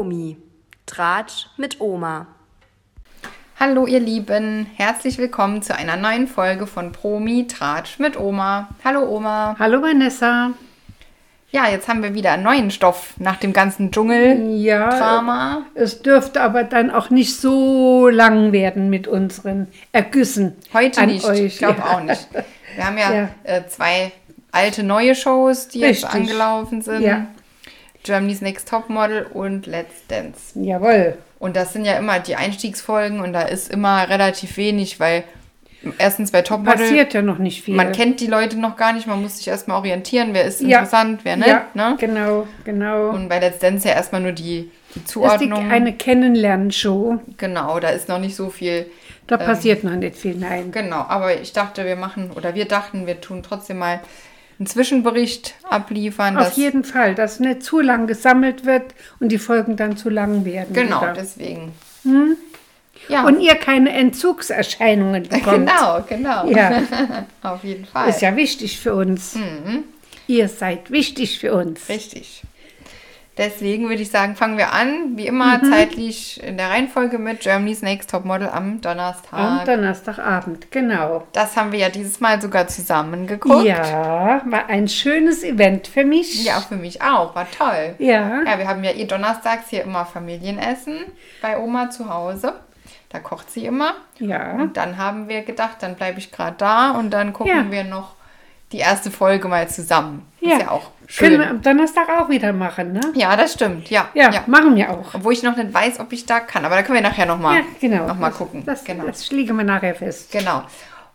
Promi. Tratsch mit Oma. Hallo ihr Lieben, herzlich willkommen zu einer neuen Folge von Promi Tratsch mit Oma. Hallo Oma. Hallo Vanessa. Ja, jetzt haben wir wieder einen neuen Stoff nach dem ganzen Dschungel-Drama. Ja, es dürfte aber dann auch nicht so lang werden mit unseren Ergüssen. Heute an nicht, euch. ich glaube ja. auch nicht. Wir haben ja, Ja. Äh, zwei alte neue Shows, die jetzt Richtig. angelaufen sind. Ja. Germany's Next Topmodel und Let's Dance. Jawohl. Und das sind ja immer die Einstiegsfolgen und da ist immer relativ wenig, weil erstens bei Topmodel Passiert ja noch nicht viel. man kennt die Leute noch gar nicht, man muss sich erstmal orientieren, wer ist Ja. interessant, wer nicht. ja, Ne? genau, genau. Und bei Let's Dance ja erstmal nur die, die das ist die, Zuordnung. eine Kennenlernshow. genau, da ist noch nicht so viel. Da passiert noch nicht viel, nein. Genau, aber ich dachte, wir machen, oder wir dachten, wir tun trotzdem mal einen Zwischenbericht abliefern. Auf jeden Fall, dass nicht zu lang gesammelt wird und die Folgen dann zu lang werden. Genau, wieder. deswegen. Ja, Und ihr keine Entzugserscheinungen bekommt. genau, genau. Ja, Auf jeden Fall. ist ja wichtig für uns. Mhm. Ihr seid wichtig für uns. Richtig. Deswegen würde ich sagen, fangen wir an, wie immer Mhm. zeitlich in der Reihenfolge mit Germany's Next Topmodel am Donnerstag. Am Donnerstagabend, genau. Das haben wir ja dieses Mal sogar zusammen geguckt. Ja, war ein schönes Event für mich. Ja, für mich auch. War toll. Ja. Ja, wir haben ja eh donnerstags hier immer Familienessen bei Oma zu Hause. Da kocht sie immer. Ja. Und dann haben wir gedacht, dann bleibe ich gerade da und dann gucken Ja. wir noch die erste Folge mal zusammen. Ja. Ist ja auch Können wir am Donnerstag auch wieder machen, ne? Ja, das stimmt. Ja. Ja, machen wir auch. Obwohl ich noch nicht weiß, ob ich da kann. Aber da können wir nachher nochmal Ja, genau. noch mal Das- gucken. Das, genau. das legen wir nachher fest. genau.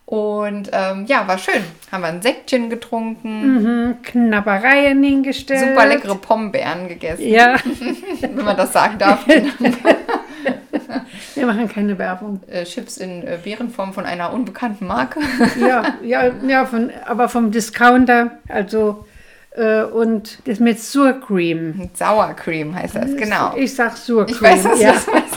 Und ähm, ja, war schön. Haben wir ein Säckchen getrunken, Mhm, Knabbereien hingestellt. super leckere Pombeeren gegessen, Ja, wenn man das sagen darf. wir machen keine Werbung. äh, Chips in äh, Beerenform von einer unbekannten Marke. Ja, ja, ja von, aber vom Discounter. Also, und das mit Surcream. Mit Sour Cream heißt das, genau. Ich sag Surcream. Ich weiß, was ja. du das sagst.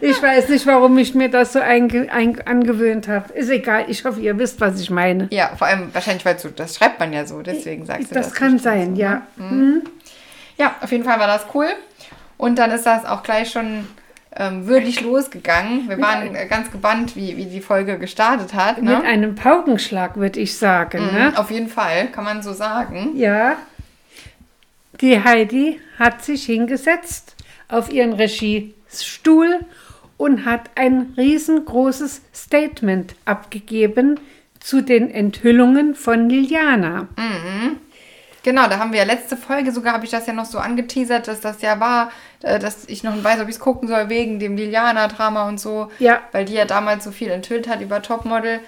Ich weiß nicht, warum ich mir das so einge ein angewöhnt habe. Ist egal. Ich hoffe, ihr wisst, was ich meine. Ja, vor allem wahrscheinlich, weil du, das schreibt man ja so, deswegen sagst du das. Das kann sein, so, ja. ne? Ja, auf jeden Fall war das cool. Und dann ist das auch gleich schon ähm, würdig losgegangen. Wir waren äh, ganz gebannt, wie, wie die Folge gestartet hat. Ne? Mit einem Paukenschlag, würde ich sagen. Ne? Mhm, Auf jeden Fall, kann man so sagen. Ja. Die Heidi hat sich hingesetzt auf ihren Regiestuhl und hat ein riesengroßes Statement abgegeben zu den Enthüllungen von Liliana. Genau, da haben wir ja letzte Folge, sogar habe ich das ja noch so angeteasert, dass das ja war, äh, dass ich noch nicht weiß, ob ich es gucken soll, wegen dem Liliana-Drama und so. Ja. Weil die ja damals so viel enthüllt hat über Topmodel.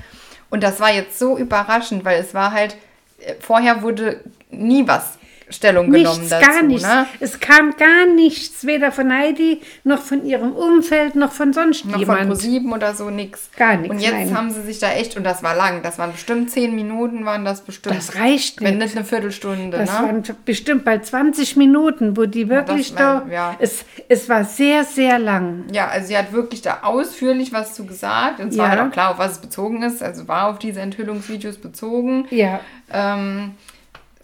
Und das war jetzt so überraschend, weil es war halt, äh, vorher wurde nie was Stellung genommen Nichts, dazu. gar nichts. Ne? Es kam gar nichts, weder von Heidi, noch von ihrem Umfeld, noch von sonst Noch von jemand. ProSieben oder so nix. Gar nix, Und jetzt nein. haben sie sich da echt, und das war lang, das waren bestimmt zehn Minuten, waren das bestimmt. Das reicht Wenn nicht. nicht eine Viertelstunde, Das ne? waren bestimmt bei 20 Minuten, wo die wirklich das war- da. ja. Es, es war sehr, sehr lang. Ja, also sie hat wirklich da ausführlich was zu gesagt. Und zwar Ja. halt auch klar, auf was es bezogen ist. Also war auf diese Enthüllungsvideos bezogen. Ja. Ähm,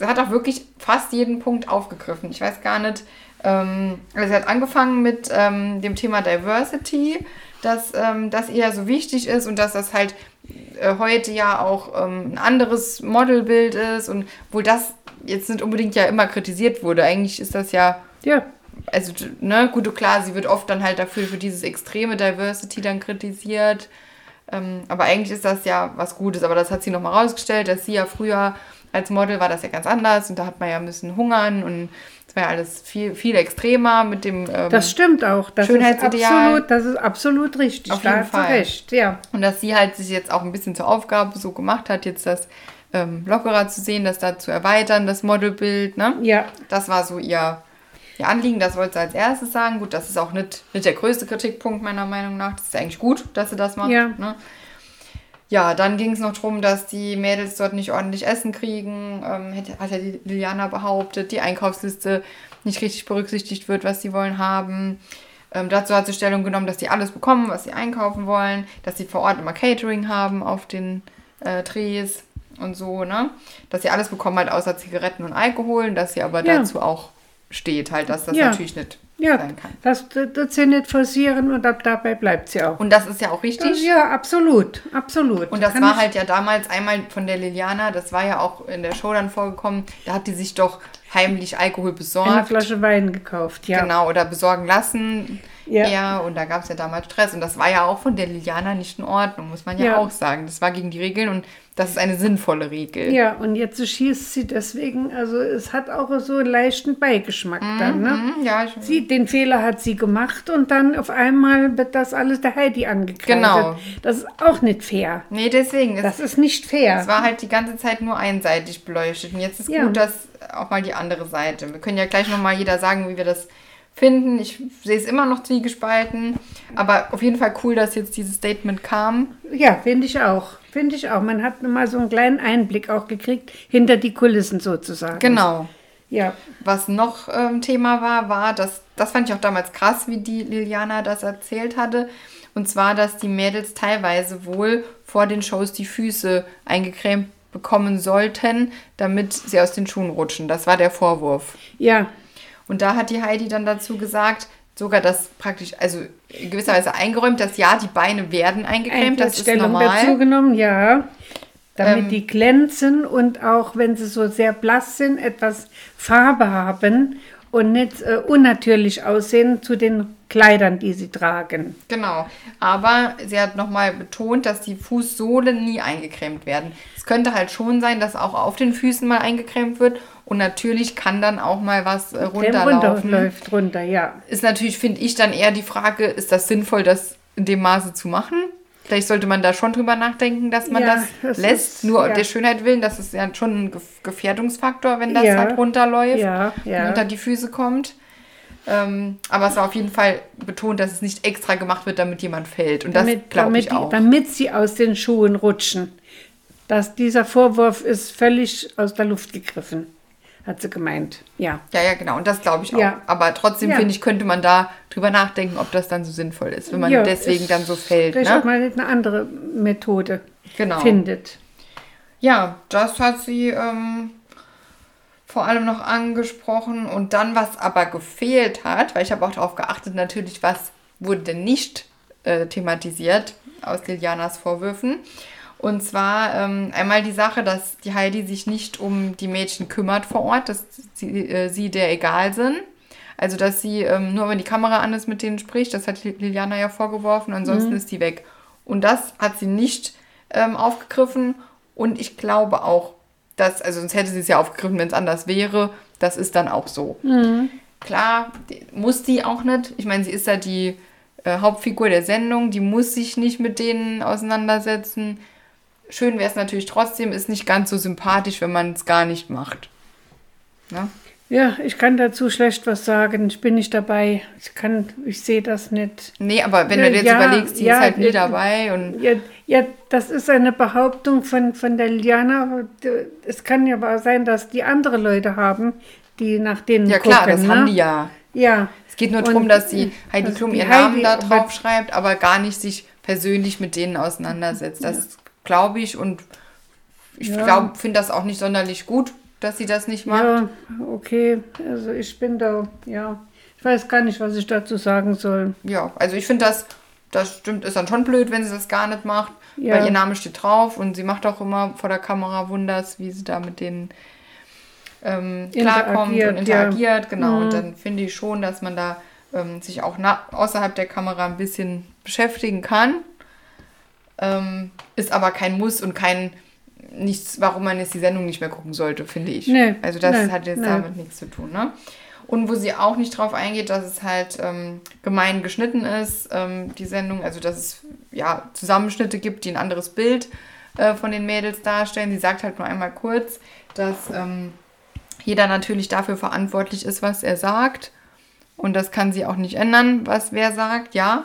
sie hat auch wirklich fast jeden Punkt aufgegriffen. Ich weiß gar nicht. Ähm, also sie hat angefangen mit ähm, dem Thema Diversity, dass ähm, das ihr so wichtig ist und dass das halt äh, heute ja auch ähm, ein anderes Modelbild ist und wohl das jetzt nicht unbedingt ja immer kritisiert wurde. Eigentlich ist das ja Ja. also, ne, gut, klar, sie wird oft dann halt dafür für dieses extreme Diversity dann kritisiert. Ähm, aber eigentlich ist das ja was Gutes. Aber das hat sie nochmal rausgestellt, dass sie ja früher als Model war das ja ganz anders und da hat man ja müssen hungern und es war ja alles viel, viel extremer mit dem. Ähm, Das stimmt auch. Das ist Schönheitsideal. absolut, das ist absolut richtig. Auf jeden Fall. recht. Ja. Und dass sie halt sich jetzt auch ein bisschen zur Aufgabe so gemacht hat, jetzt das ähm, lockerer zu sehen, das da zu erweitern, das Modelbild, ne? Ja. Das war so ihr, ihr Anliegen, das wollte sie als erstes sagen. Gut, das ist auch nicht, nicht der größte Kritikpunkt meiner Meinung nach. Das ist eigentlich gut, dass sie das macht. Ja. Ne? Ja, dann ging es noch darum, dass die Mädels dort nicht ordentlich Essen kriegen. Ähm, hätte- hat ja die Liliana behauptet, die Einkaufsliste nicht richtig berücksichtigt wird, was sie wollen haben. Ähm, dazu hat sie Stellung genommen, dass die alles bekommen, was sie einkaufen wollen, dass sie vor Ort immer Catering haben auf den äh, Drehs und so, ne? Dass sie alles bekommen halt außer Zigaretten und Alkohol, dass sie aber Ja. dazu auch steht, halt, dass das Ja. natürlich nicht Ja, sein kann. das, das sie nicht forcieren und ab dabei bleibt sie auch. Und das ist ja auch richtig. Das, ja, absolut, absolut. Und das Kann war halt ja damals einmal von der Liliana, das war ja auch in der Show dann vorgekommen, da hat die sich doch heimlich Alkohol eine besorgt. Flasche Wein gekauft, ja. Genau, oder besorgen lassen. Ja. Ja. und da gab es ja damals Stress. Und das war ja auch von der Liliana nicht in Ordnung, muss man ja, Ja. auch sagen. Das war gegen die Regeln und das ist eine sinnvolle Regel. Ja, und jetzt schießt sie deswegen, also es hat auch so einen leichten Beigeschmack dann, ne? Mhm, ja, ich, Sie, den Fehler hat sie gemacht und dann auf einmal wird das alles der Heidi angekreidet. Genau. Das ist auch nicht fair. nee, deswegen. Es, Das ist nicht fair. es war halt die ganze Zeit nur einseitig beleuchtet. Und jetzt ist Ja. gut, dass auch mal die andere Seite. Wir können ja gleich nochmal jeder sagen, wie wir das finden. Ich sehe es immer noch zwiegespalten. Aber auf jeden Fall cool, dass jetzt dieses Statement kam. Ja, finde ich auch. Finde ich auch. Man hat mal so einen kleinen Einblick auch gekriegt, hinter die Kulissen sozusagen. Genau. Ja, Was noch ähm, Thema war, war, dass, das fand ich auch damals krass, wie die Liliana das erzählt hatte. Und zwar, dass die Mädels teilweise wohl vor den Shows die Füße eingecremt bekommen sollten, damit sie aus den Schuhen rutschen. Das war der Vorwurf. ja, Und da hat die Heidi dann dazu gesagt, sogar das praktisch, also in gewisser Weise eingeräumt, dass ja, die Beine werden eingecremt, das ist normal. dazu genommen, ja. Damit Ähm, die glänzen und auch wenn sie so sehr blass sind, etwas Farbe haben und nicht äh, unnatürlich aussehen zu den Kleidern, die sie tragen. Genau. Aber sie hat nochmal betont, dass die Fußsohlen nie eingecremt werden. Es könnte halt schon sein, dass auch auf den Füßen mal eingecremt wird. Und natürlich kann dann auch mal was äh, Der runterlaufen. runterläuft runter, ja. Ist natürlich, finde ich, dann eher die Frage, ist das sinnvoll, das in dem Maße zu machen? Vielleicht sollte man da schon drüber nachdenken, dass man Ja, das, das lässt. ist- Nur ja. der Schönheit willen, das ist ja schon ein Gef- Gefährdungsfaktor, wenn das Ja. halt runterläuft und unter die Füße kommt. Ähm, aber es war auf jeden Fall betont, dass es nicht extra gemacht wird, damit jemand fällt. Und das damit, glaube damit, ich die- auch. damit sie aus den Schuhen rutschen. Das, dieser Vorwurf ist völlig aus der Luft gegriffen, hat sie gemeint. Ja. Ja, ja, genau. Und das glaube ich auch. Ja. Aber trotzdem Ja. finde ich, könnte man da drüber nachdenken, ob das dann so sinnvoll ist, wenn man ja, deswegen dann so fällt. Vielleicht Ne? auch mal eine andere Methode Genau. findet. Ja, das hat sie ähm, vor allem noch angesprochen. Und dann, was aber gefehlt hat, weil ich habe auch darauf geachtet, natürlich, was wurde denn nicht äh, thematisiert aus Lilianas Vorwürfen. Und zwar ähm, einmal die Sache, dass die Heidi sich nicht um die Mädchen kümmert vor Ort, dass sie, äh, sie der egal sind. Also, dass sie ähm, nur, wenn die Kamera an ist, mit denen spricht. Das hat Liliana ja vorgeworfen. Ansonsten ist die weg. Und das hat sie nicht ähm, aufgegriffen. Und ich glaube auch, dass, also sonst hätte sie es ja aufgegriffen, wenn es anders wäre. Das ist dann auch so. Klar, die, muss die auch nicht. Ich meine, sie ist ja die äh, Hauptfigur der Sendung. Die muss sich nicht mit denen auseinandersetzen. Schön wäre es natürlich trotzdem, ist nicht ganz so sympathisch, wenn man es gar nicht macht. Ne? Ja, ich kann dazu schlecht was sagen. Ich bin nicht dabei. Ich kann, ich sehe das nicht. Nee, aber wenn du dir jetzt ja, überlegst, die ja, ist halt nie ja. dabei und Ja, ja, das ist eine Behauptung von, von der Liana. Es kann ja aber sein, dass die andere Leute haben, die nach denen ja klar, gucken. das ne? haben die ja. Ja. Es geht nur darum, dass die Heidi dass Klum ihren Namen Heidi- da drauf schreibt, aber gar nicht sich persönlich mit denen auseinandersetzt. Das glaube ich und ich Ja. glaube, finde das auch nicht sonderlich gut, dass sie das nicht macht. Ja, okay. Also ich bin da, ja. Ich weiß gar nicht, was ich dazu sagen soll. Ja, also ich finde das, das stimmt, ist dann schon blöd, wenn sie das gar nicht macht, Ja. weil ihr Name steht drauf und sie macht auch immer vor der Kamera Wunders, wie sie da mit denen ähm, klarkommt und Interagiert, ja. Genau, Mhm. und dann finde ich schon, dass man da ähm, sich auch außerhalb der Kamera ein bisschen beschäftigen kann. Ähm, ist aber kein Muss und kein nichts, warum man jetzt die Sendung nicht mehr gucken sollte, finde ich. Nee, also das nee, hat jetzt nee. damit nichts zu tun, ne? Und wo sie auch nicht drauf eingeht, dass es halt ähm, gemein geschnitten ist, ähm, die Sendung, also dass es ja Zusammenschnitte gibt, die ein anderes Bild äh, von den Mädels darstellen. Sie sagt halt nur einmal kurz, dass ähm, jeder natürlich dafür verantwortlich ist, was er sagt. Und das kann sie auch nicht ändern, was wer sagt, ja.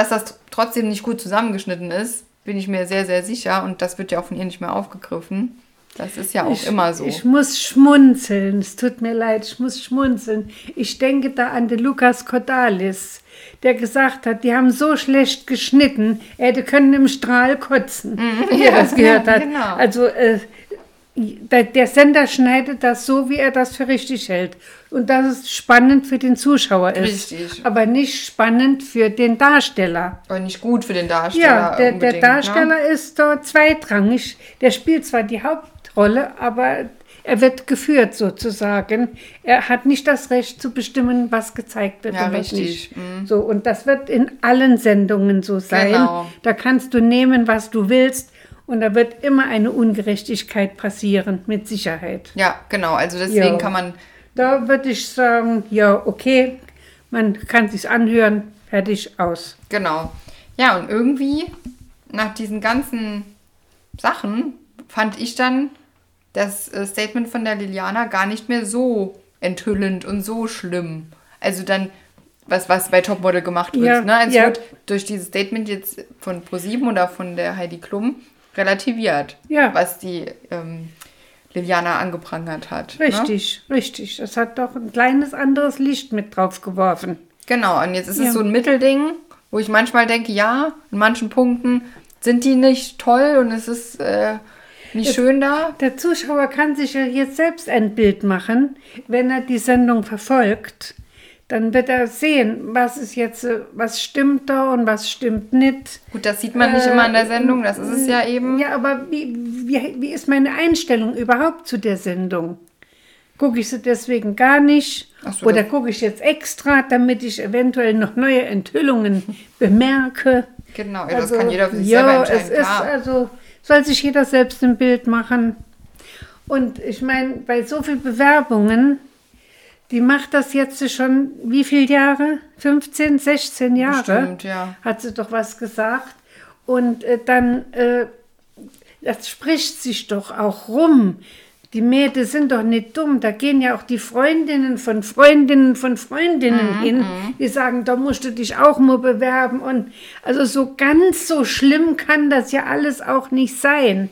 Dass das trotzdem nicht gut zusammengeschnitten ist, bin ich mir sehr, sehr sicher. Und das wird ja auch von ihr nicht mehr aufgegriffen. Das ist ja auch ich, immer so. Ich muss schmunzeln. Es tut mir leid, ich muss schmunzeln. Ich denke da an den Lukas Cordalis, der gesagt hat, die haben so schlecht geschnitten, er hätte können im Strahl kotzen, wie er das gehört hat. genau. Also äh, der Sender schneidet das so, wie er das für richtig hält. Und dass es spannend für den Zuschauer ist. Richtig. Aber nicht spannend für den Darsteller. Aber nicht gut für den Darsteller. Ja, der, der unbedingt, Darsteller Ne? ist dort zweitrangig. Der spielt zwar die Hauptrolle, aber er wird geführt sozusagen. Er hat nicht das Recht zu bestimmen, was gezeigt wird Ja, und was richtig. Mhm. nicht. So, und das wird in allen Sendungen so sein. Genau. Da kannst du nehmen, was du willst. Und da wird immer eine Ungerechtigkeit passieren, mit Sicherheit. Ja, genau. Also deswegen Ja. kann man Da würde ich sagen, ja, okay, man kann sich's anhören, fertig, aus. Genau. Ja, und irgendwie nach diesen ganzen Sachen fand ich dann das äh, Statement von der Liliana gar nicht mehr so enthüllend und so schlimm. Also dann, was, was bei Topmodel gemacht wird. Ja, ne? Also ja. es wird durch dieses Statement jetzt von ProSieben oder von der Heidi Klum relativiert, Ja. was die ähm, Liliana angeprangert hat. Ne? Richtig, richtig. Das hat doch ein kleines anderes Licht mit drauf geworfen. Genau, und jetzt ist Ja. es so ein Mittelding, wo ich manchmal denke, ja, in manchen Punkten sind die nicht toll und es ist äh, nicht schön da. Der Zuschauer kann sich ja jetzt selbst ein Bild machen, wenn er die Sendung verfolgt. Dann wird er sehen, was ist jetzt, äh, was stimmt da und was stimmt nicht. Gut, das sieht man nicht immer in der Sendung, das ist es ja eben. Ja, aber wie, wie, wie ist meine Einstellung überhaupt zu der Sendung? Gucke ich sie deswegen gar nicht? So, Oder gucke ich jetzt extra, damit ich eventuell noch neue Enthüllungen bemerke? Genau, ja, das kann jeder für sich Also, ja, selber entscheiden. Es ist klar. also, soll sich jeder selbst ein Bild machen. Und ich meine, bei so vielen Bewerbungen, die macht das jetzt schon wie viele Jahre? 15, 16 Jahre? Bestimmt, ja. Hat sie doch was gesagt. Und äh, dann, äh, das spricht sich doch auch rum. Die Mädel sind doch nicht dumm. Da gehen ja auch die Freundinnen von Freundinnen von Freundinnen Mhm, hin. Die sagen, da musst du dich auch mal bewerben. Und also so ganz so schlimm kann das ja alles auch nicht sein.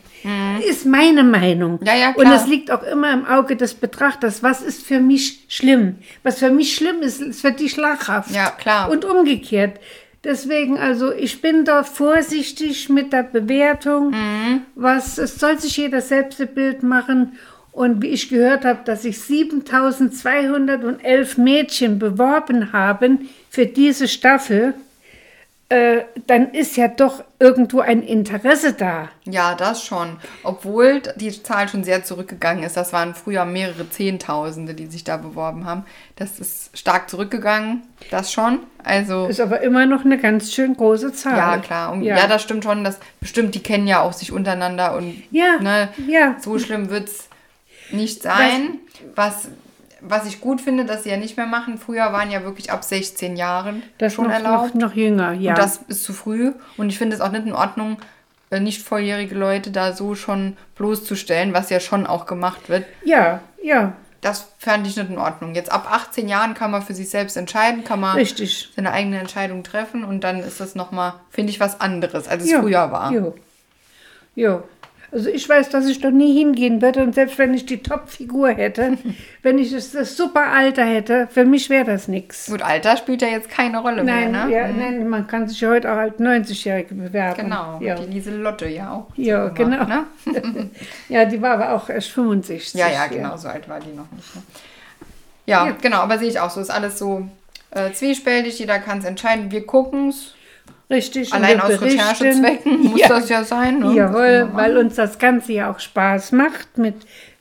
Ist meine Meinung. Mhm. Ja, ja, Und klar. es liegt auch immer im Auge des Betrachters. Was ist für mich schlimm? Was für mich schlimm ist, ist für dich lachhaft. Ja, klar. Und umgekehrt. Deswegen, also ich bin da vorsichtig mit der Bewertung. Mhm. Was, es soll sich jeder selbst ein Bild machen. Und wie ich gehört habe, dass sich 7211 Mädchen beworben haben für diese Staffel, äh, dann ist ja doch irgendwo ein Interesse da. Ja, das schon. Obwohl die Zahl schon sehr zurückgegangen ist. Das waren früher mehrere Zehntausende, die sich da beworben haben. Das ist stark zurückgegangen, das schon. Also, Ist aber immer noch eine ganz schön große Zahl. ja, klar. Und ja. das stimmt schon. Das, bestimmt, die kennen ja auch sich untereinander und Ja, ne, ja. so schlimm wird es nicht sein. Was, was ich gut finde, dass sie ja nicht mehr machen. Früher waren ja wirklich ab 16 Jahren das schon noch, erlaubt. noch, noch jünger, ja. Und das ist zu früh. Und ich finde es auch nicht in Ordnung, äh, nicht volljährige Leute da so schon bloßzustellen, was ja schon auch gemacht wird. ja, ja, Das fand ich nicht in Ordnung. Jetzt ab 18 Jahren kann man für sich selbst entscheiden, kann man richtig. seine eigene Entscheidung treffen und dann ist das nochmal, finde ich, was anderes, als es Jo, früher war. Jo. jo. Also ich weiß, dass ich da nie hingehen würde und selbst wenn ich die Top-Figur hätte, wenn ich das, das super Alter hätte, für mich wäre das nichts. Gut, Alter spielt ja jetzt keine Rolle Nein, mehr, ne? ja, nein, man kann sich ja heute auch als 90-Jährige bewerben. Genau, Ja, die Lieselotte ja auch. ja so genau. gemacht, Ne? ja, die war aber auch erst 65. Ja, ja, genau, so alt war die noch nicht. Ne? Ja, Ja. genau, aber sehe ich auch so. Ist alles so äh, zwiespältig, jeder kann es entscheiden. Wir gucken es. Richtig. Allein aus berichten. Recherchezwecken muss Ja. das ja sein. Ne? Jawohl, weil uns das Ganze ja auch Spaß macht, mit,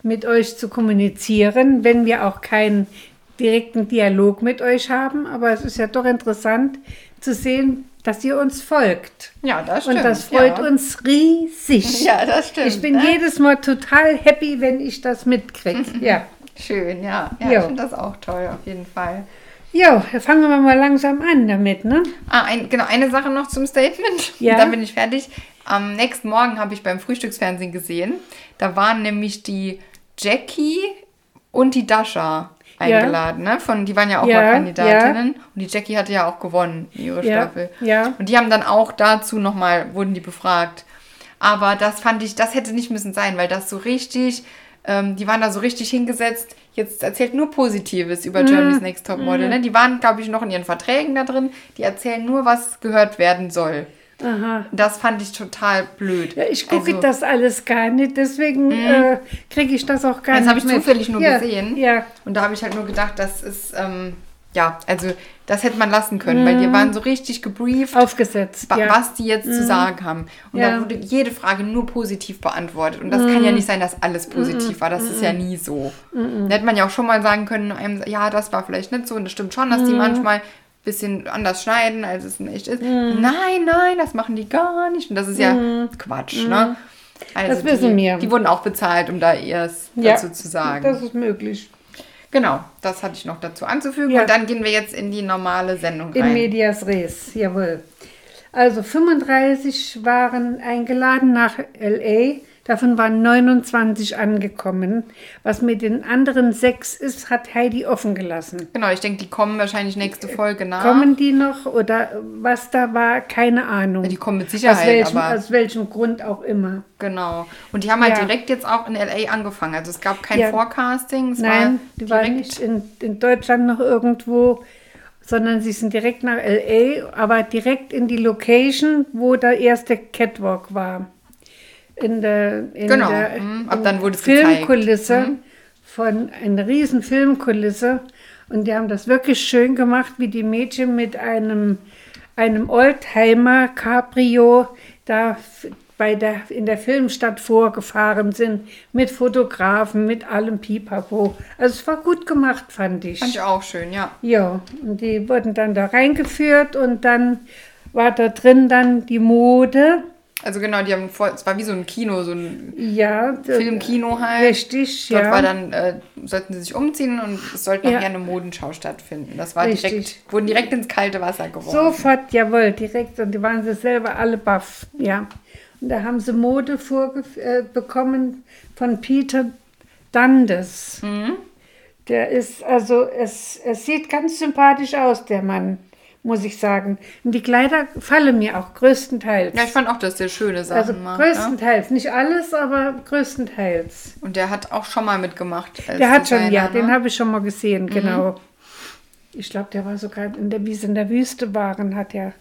mit euch zu kommunizieren, wenn wir auch keinen direkten Dialog mit euch haben. Aber es ist ja doch interessant zu sehen, dass ihr uns folgt. Ja, das stimmt. Und das freut ja. uns riesig. Ja, das stimmt. ich bin ne? jedes Mal total happy, wenn ich das mitkriege. Ja. Schön, ja. Ja, ich finde das auch toll, auf jeden Fall. Jo, fangen wir mal langsam an damit, ne? Ah, ein, genau, eine Sache noch zum Statement. Ja. Dann bin ich fertig. Am nächsten Morgen habe ich beim Frühstücksfernsehen gesehen. Da waren nämlich die Jackie und die Dasha eingeladen. Ne? Von, die waren ja auch Ja, mal Kandidatinnen. Und die Jackie hatte ja auch gewonnen, ihre Ja, Staffel. ja. Und die haben dann auch dazu nochmal, wurden die befragt. Aber das fand ich, das hätte nicht müssen sein, weil das so richtig, ähm, die waren da so richtig hingesetzt. Jetzt erzählt nur Positives über Mhm. Germany's Next Top Model. Ne? Die waren, glaube ich, noch in ihren Verträgen da drin. Die erzählen nur, was gehört werden soll. Aha. Das fand ich total blöd. Ja, ich gucke Also, das alles gar nicht, deswegen äh, kriege ich das auch gar Das nicht habe ich zufällig nur ja, gesehen. Ja, Und da habe ich halt nur gedacht, das ist, ähm, ja, also das hätte man lassen können, weil die waren so richtig gebrieft, aufgesetzt. ja. was die jetzt zu sagen haben. Und Ja. da wurde jede Frage nur positiv beantwortet. Und das kann ja nicht sein, dass alles positiv war. Das ist ja nie so. Da hätte man ja auch schon mal sagen können, einem, ja, das war vielleicht nicht so. Und das stimmt schon, dass die manchmal ein bisschen anders schneiden, als es in echt ist. Nein, nein, das machen die gar nicht. Und das ist ja Quatsch, ne? Also Das wissen die, wir. Die wurden auch bezahlt, um da erst Ja, dazu zu sagen. Das ist möglich. Genau, das hatte ich noch dazu anzufügen. Ja. Und dann gehen wir jetzt in die normale Sendung In rein. medias res, jawohl. Also 35 waren eingeladen nach LA, davon waren 29 angekommen. Was mit den anderen sechs ist, hat Heidi offen gelassen. Genau, ich denke, die kommen wahrscheinlich nächste Folge nach. Kommen die noch oder was da war, keine Ahnung. Ja, die kommen mit aus, Sicherheit, welchem, aber aus welchem Grund auch immer. genau. Und die haben halt Ja. direkt jetzt auch in LA angefangen. Also es gab kein Ja. Forecasting. Es Nein, die war waren direkt, nicht in, in Deutschland noch irgendwo, sondern sie sind direkt nach LA, aber direkt in die Location, wo der erste Catwalk war. In der, in Genau, der mhm. Ab dann wurde es. Filmkulisse, Mhm. von einer riesen Filmkulisse. Und die haben das wirklich schön gemacht, wie die Mädchen mit einem, einem Oldtimer Cabrio da bei der, in der Filmstadt vorgefahren sind, mit Fotografen, mit allem Pipapo. Also es war gut gemacht, fand ich. fand ich auch schön, ja. Ja, und die wurden dann da reingeführt und dann war da drin dann die Mode. Also genau, die haben vor, es war wie so ein Kino, so ein Ja, Filmkino halt. Richtig, Dort ja. war dann, äh, sollten sie sich umziehen und es sollte Ja. nachher eine Modenschau stattfinden. Das war Richtig. direkt, wurden direkt ins kalte Wasser geworfen. Sofort, jawohl, direkt. Und die waren sie selber alle baff, ja. Und da haben sie Mode äh, bekommen von Peter Dundes. Mhm. Der ist, also, es, es sieht ganz sympathisch aus, der Mann, muss ich sagen. Und die Kleider fallen mir auch größtenteils. Ja, ich fand auch, dass der schöne Sachen also macht. Ne? größtenteils, nicht alles, aber größtenteils. Und der hat auch schon mal mitgemacht. Der hat schon, ja, ne? den habe ich schon mal gesehen, genau. Ich glaube, der war sogar in der, wie sie in der Wüste waren, hat er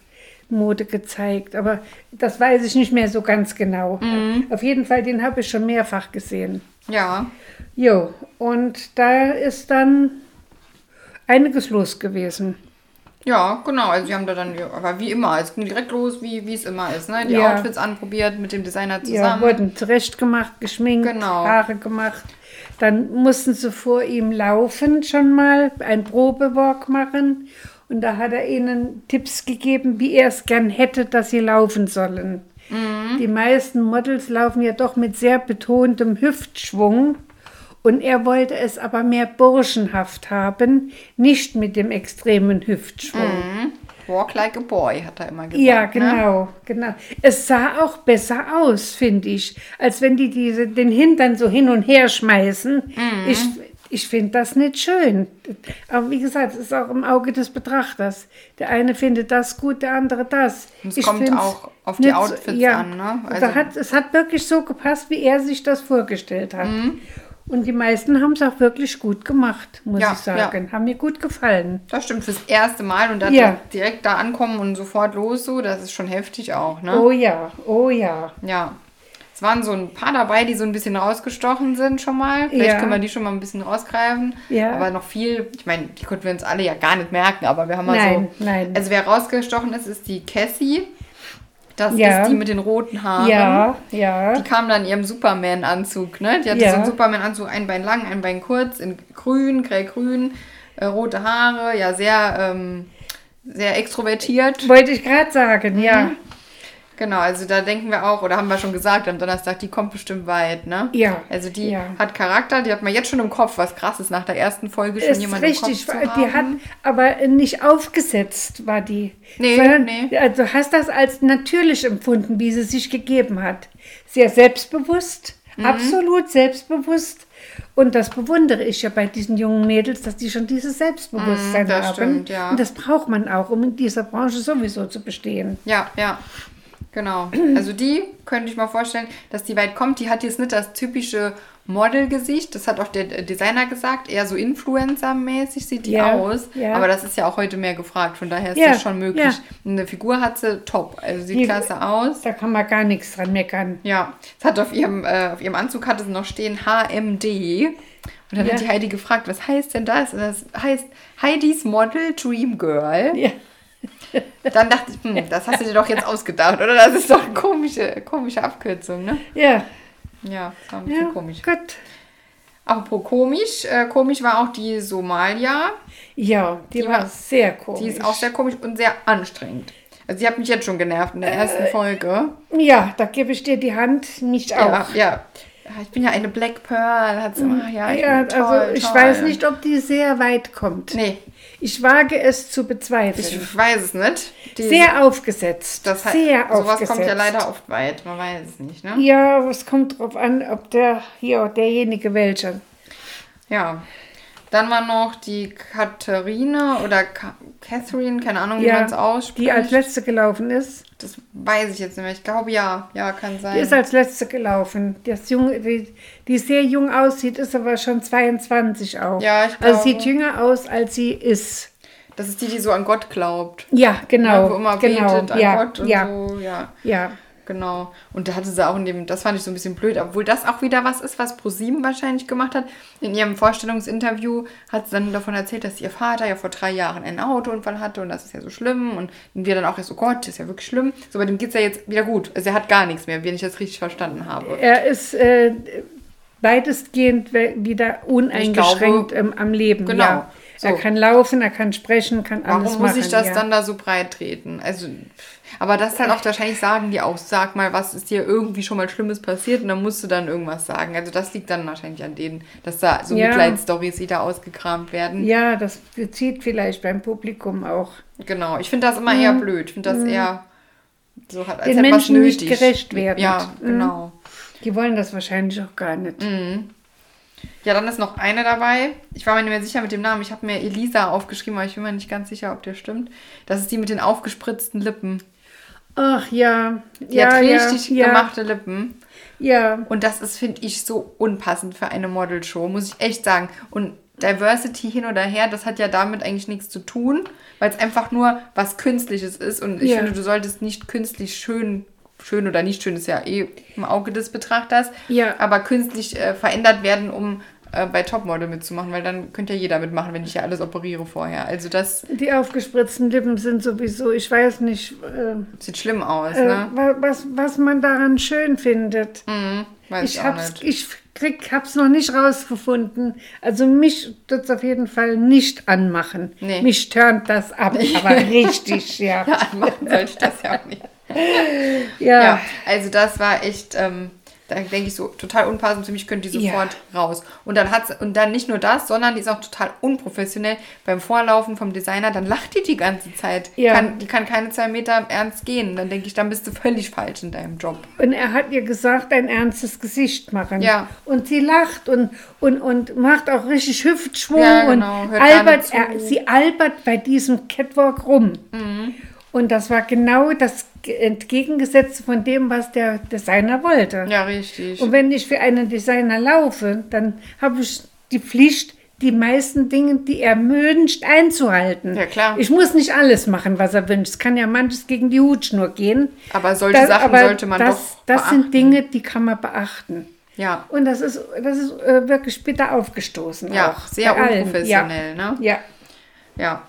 Mode gezeigt. Aber das weiß ich nicht mehr so ganz genau. Auf jeden Fall, den habe ich schon mehrfach gesehen. Ja, Jo, und da ist dann einiges los gewesen. Ja, genau. Also die haben da dann, ja, aber wie immer, es ging direkt los, wie es immer ist. Ne? Die Ja. Outfits anprobiert mit dem Designer Ja, zusammen. wurden zurechtgemacht, geschminkt, Genau. Haare gemacht. Dann mussten sie vor ihm laufen schon mal, ein Probewalk machen. Und da hat er ihnen Tipps gegeben, wie er es gern hätte, dass sie laufen sollen. Mhm. Die meisten Models laufen ja doch mit sehr betontem Hüftschwung. Und er wollte es aber mehr burschenhaft haben, nicht mit dem extremen Hüftschwung. Mhm. Walk like a boy, hat er immer gesagt. Ja, Ne? genau, genau. Es sah auch besser aus, finde ich, als wenn die diese, den Hintern so hin und her schmeißen. Mhm. Ich, ich finde das nicht schön. Aber wie gesagt, es ist auch im Auge des Betrachters. Der eine findet das gut, der andere das. Es kommt auch auf die nicht so- Outfits an, ne? Also- hat, es hat wirklich so gepasst, wie er sich das vorgestellt hat. Mhm. Und die meisten haben es auch wirklich gut gemacht, muss Ja, ich sagen. Haben mir gut gefallen. Das stimmt, fürs erste Mal und dann Ja. direkt da ankommen und sofort los, so, das ist schon heftig auch, ne? Oh ja, oh ja. Ja. Es waren so ein paar dabei, die so ein bisschen rausgestochen sind schon mal. Vielleicht Ja. können wir die schon mal ein bisschen rausgreifen. Ja. Aber noch viel, ich meine, die konnten wir uns alle ja gar nicht merken, aber wir haben mal Nein, so. nein. Also wer rausgestochen ist, ist die Cassie. Das Ja. ist die mit den roten Haaren. Ja, ja. Die kam dann in ihrem Superman-Anzug, ne? Die hatte Ja. so einen Superman-Anzug, ein Bein lang, ein Bein kurz, in grün, grell-grün, äh, rote Haare, ja, sehr, ähm, sehr extrovertiert. Wollte ich gerade sagen, ja. Genau, also da denken wir auch, oder haben wir schon gesagt am Donnerstag, die kommt bestimmt weit, ne? Ja, Also die ja. hat Charakter, die hat man jetzt schon im Kopf, was krass ist, nach der ersten Folge schon Ist jemand richtig, im Kopf zu die hat haben. aber nicht aufgesetzt, war die. Nee, Sondern, nee. Also du hast das als natürlich empfunden, wie sie sich gegeben hat. Sehr selbstbewusst, Mhm. absolut selbstbewusst. Und das bewundere ich ja bei diesen jungen Mädels, dass die schon dieses Selbstbewusstsein das haben. stimmt, ja. Und das braucht man auch, um in dieser Branche sowieso zu bestehen. Ja, ja. Genau. Also die könnte ich mal vorstellen, dass die weit kommt. Die hat jetzt nicht das typische Modelgesicht. Das hat auch der Designer gesagt. Eher so Influencer-mäßig sieht die Ja, aus. ja. Aber das ist ja auch heute mehr gefragt. Von daher ist Ja, das schon möglich. Eine Figur hat sie top. Also sieht Die- klasse aus. Da kann man gar nichts dran meckern. Ja, es hat auf ihrem, äh, auf ihrem Anzug hatte sie noch stehen HMD. Und dann hat die Heidi gefragt, was heißt denn das? Und das heißt Heidis Model Dream Girl. Ja. Dann dachte ich, hm, das hast du dir doch jetzt ausgedacht, oder? Das ist doch eine komische, komische Abkürzung, ne? Ja, Ja, das war ein bisschen ja komisch. gut. Apropos komisch, äh, komisch war auch die Somalia. Ja, die, Die war, war- sehr komisch. Die ist auch sehr komisch und sehr anstrengend. Also sie hat mich jetzt schon genervt in der ersten Äh, Folge. Ja, da gebe ich dir die Hand nicht Ja, auf. ja. Ja, Ich bin ja eine Black Pearl. Hat sie, ah, ja, ich Ja, bin toll, also ich toll. weiß nicht, ob die sehr weit kommt. Nee, Ich wage es zu bezweifeln. ich weiß es nicht. Die, sehr aufgesetzt. das hat, sehr sowas aufgesetzt. kommt ja leider oft weit. Man weiß es nicht, ne? Ja, es kommt drauf an, ob der hier derjenige welcher. Ja. Dann war noch die Katharina oder Ka Catherine, keine Ahnung, wie man es ausspricht. die als letzte gelaufen ist. Das weiß ich jetzt nicht mehr. Ich glaube, ja. Ja, kann sein. Die ist als letzte gelaufen. Das junge, die, die sehr jung aussieht, ist aber schon 22 auch. Ja, ich Also glaube. sieht jünger aus, als sie ist. das ist die, die so an Gott glaubt. Ja, genau. Ja, wo immer genau. betet an ja, Gott und ja, so. Ja. ja. Genau. Und da hatte sie auch in dem, das fand ich so ein bisschen blöd, obwohl das auch wieder was ist, was ProSieben wahrscheinlich gemacht hat. In ihrem Vorstellungsinterview hat sie dann davon erzählt, dass ihr Vater ja vor drei Jahren einen Autounfall hatte und das ist ja so schlimm. Und wir dann auch erst so, Gott, das ist ja wirklich schlimm. So, bei dem geht es ja jetzt wieder gut. Also er hat gar nichts mehr, wenn ich das richtig verstanden habe. Er ist äh, weitestgehend we- wieder uneingeschränkt ähm, am Leben. Genau. Ja. Er So. kann laufen, er kann sprechen, kann alles Warum machen. muss ich das ja. dann da so breit treten? Also, aber das halt auch wahrscheinlich sagen die auch, sag mal, was ist dir irgendwie schon mal Schlimmes passiert und dann musst du dann irgendwas sagen. Also das liegt dann wahrscheinlich an denen, dass da so Ja. Mitleidsstories wieder ausgekramt werden. Ja, das bezieht vielleicht beim Publikum auch. Genau, ich finde das immer eher blöd. Ich finde das eher so hat als Mhm. Den Menschen nicht nötig. gerecht werden. Ja, Mhm. genau. Die wollen das wahrscheinlich auch gar nicht. Mhm. Ja, dann ist noch eine dabei. Ich war mir nicht mehr sicher mit dem Namen. Ich habe mir Elisa aufgeschrieben, aber ich bin mir nicht ganz sicher, ob der stimmt. Das ist die mit den aufgespritzten Lippen. Ach ja, Die ja, hat ja, richtig ja, gemachte Lippen. Ja, Und das ist, finde ich, so unpassend für eine Modelshow, muss ich echt sagen. Und Diversity hin oder her, das hat ja damit eigentlich nichts zu tun, weil es einfach nur was Künstliches ist. Und ich Ja. finde, du solltest nicht künstlich schön, schön oder nicht schön ist ja eh im Auge des Betrachters, Ja. aber künstlich äh, verändert werden, um äh, bei Topmodel mitzumachen, weil dann könnte ja jeder mitmachen, wenn ich ja alles operiere vorher. Also das die aufgespritzten Lippen sind sowieso, ich weiß nicht, äh, sieht schlimm aus, äh, ne? wa- was, was man daran schön findet. Mhm, weiß ich, Ich hab's, nicht. ich krieg, hab's noch nicht rausgefunden. Also mich tut's auf jeden Fall nicht anmachen. Nee. Mich turnt das ab, aber richtig, ja. Ja, anmachen sollte ich das ja auch nicht. Ja, Ja, also das war echt, ähm, da denke ich so, total unpassend. Für mich könnte die Ja. sofort raus. Und dann hat und dann nicht nur das, sondern die ist auch total unprofessionell beim Vorlaufen vom Designer. Dann lacht die die ganze Zeit. Ja. Kann, die kann keine zwei Meter ernst gehen. Dann denke ich, dann bist du völlig falsch in deinem Job. Und er hat ihr gesagt, ein ernstes Gesicht machen. Ja. Und sie lacht und, und, und macht auch richtig Hüftschwung Ja, genau. und albert, er, sie albert bei diesem Catwalk rum. Mhm. Und das war genau das Entgegengesetzte von dem, was der Designer wollte. Ja, richtig. Und wenn ich für einen Designer laufe, dann habe ich die Pflicht, die meisten Dinge, die er wünscht, einzuhalten. Ja, klar. Ich muss nicht alles machen, was er wünscht. Es kann ja manches gegen die Hutschnur gehen. Aber solche Das- Sachen aber sollte man das, doch Das beachten. sind Dinge, die kann man beachten. Ja, Und das ist, das ist äh, wirklich bitter aufgestoßen. ja, auch, sehr unprofessionell, ne? Ja. ja.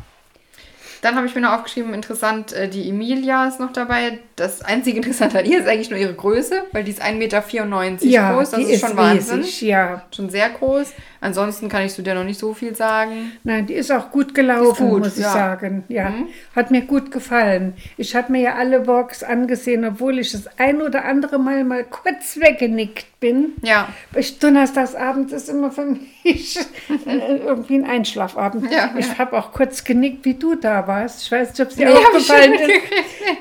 Dann habe ich mir noch aufgeschrieben, interessant, äh, die Emilia ist noch dabei. Das einzige Interessante an ihr ist eigentlich nur ihre Größe, weil die ist 1,94 Meter Ja, groß. Das die ist schon Wahnsinn. riesig, ja. Schon sehr groß. Ansonsten kann ich zu der noch nicht so viel sagen. Nein, die ist auch gut gelaufen, gut, muss ich ja. sagen. Ja, Mhm. hat mir gut gefallen. Ich habe mir ja alle Walks angesehen, obwohl ich das ein oder andere Mal mal kurz weggenickt bin. Ja, Donnerstagsabend ist immer für mich äh, irgendwie ein Einschlafabend. Ja. Ich habe auch kurz genickt, wie du da warst. Ich weiß nicht, ob es dir aufgefallen schon ist.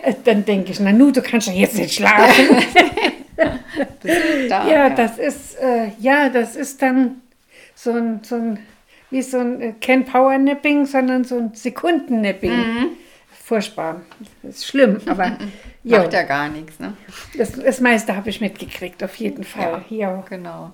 Äh, Dann denke ich, na nu, du kannst ja jetzt nicht schlafen. da, ja, das ist, äh, ja, das ist dann so ein, so ein wie so ein, äh, kein Powernapping, sondern so ein Sekundennapping. Mhm. furchtbar. Das ist schlimm, aber ja, Macht ja gar nichts, ne? das, das meiste habe ich mitgekriegt, auf jeden Fall. Ja. Genau.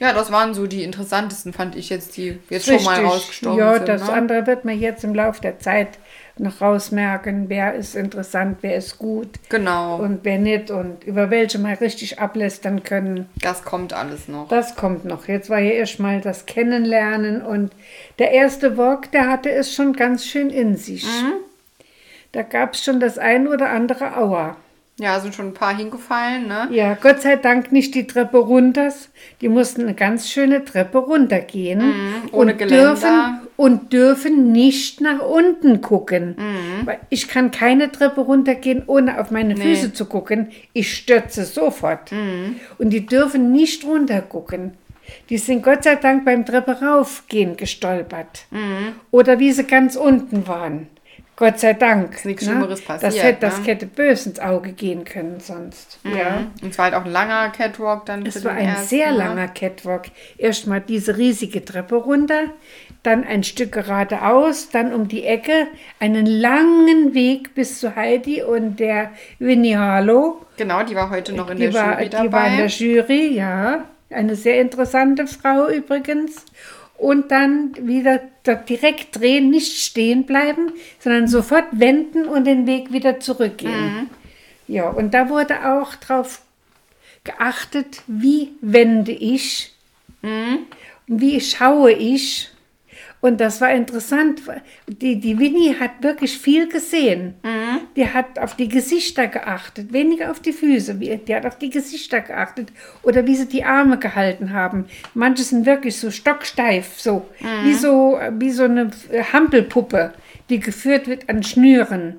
Ja, das waren so die interessantesten, fand ich jetzt, die jetzt schon mal Richtig. rausgestorben Ja, sind. das ne? andere wird man jetzt im Laufe der Zeit noch rausmerken, wer ist interessant, wer ist gut Genau, und wer nicht und über welche mal richtig ablästern können. das kommt alles noch. Das kommt noch. Jetzt war ja erst mal das Kennenlernen und der erste Walk, der hatte es schon ganz schön in sich. Mhm. Da gab es schon das ein oder andere Aua. Ja, sind schon ein paar hingefallen, ne? Ja, Gott sei Dank nicht die Treppe runter. Die mussten eine ganz schöne Treppe runtergehen. Mhm, ohne und Geländer. dürfen und dürfen nicht nach unten gucken. Mhm. Ich kann keine Treppe runtergehen, ohne auf meine Füße zu gucken. Ich stürze sofort. Mhm. Und die dürfen nicht runter gucken. Die sind Gott sei Dank beim Treppe raufgehen gestolpert. Mhm. Oder wie sie ganz unten waren. Gott sei Dank. Ist nichts ne? Schlimmeres Das passiert, hätte, das ne? hätte böse ins Auge gehen können sonst. Ja. Und es war halt auch ein langer Catwalk dann Es war ein ersten, sehr ne? langer Catwalk. Erstmal diese riesige Treppe runter, dann ein Stück geradeaus, dann um die Ecke, einen langen Weg bis zu Heidi und der Winnie Harlow. Genau, die war heute noch in Die der war, Jury dabei. die war in der Jury, ja. Eine sehr interessante Frau übrigens. Und dann wieder direkt drehen, nicht stehen bleiben, sondern sofort wenden und den Weg wieder zurückgehen. Ja, und da wurde auch darauf geachtet, wie wende ich, wie schaue ich. Und das war interessant. Die, die Winnie hat wirklich viel gesehen. Die hat auf die Gesichter geachtet, weniger auf die Füße. Die hat auf die Gesichter geachtet oder wie sie die Arme gehalten haben. Manche sind wirklich so stocksteif, so wie so wie so eine Hampelpuppe, die geführt wird an Schnüren.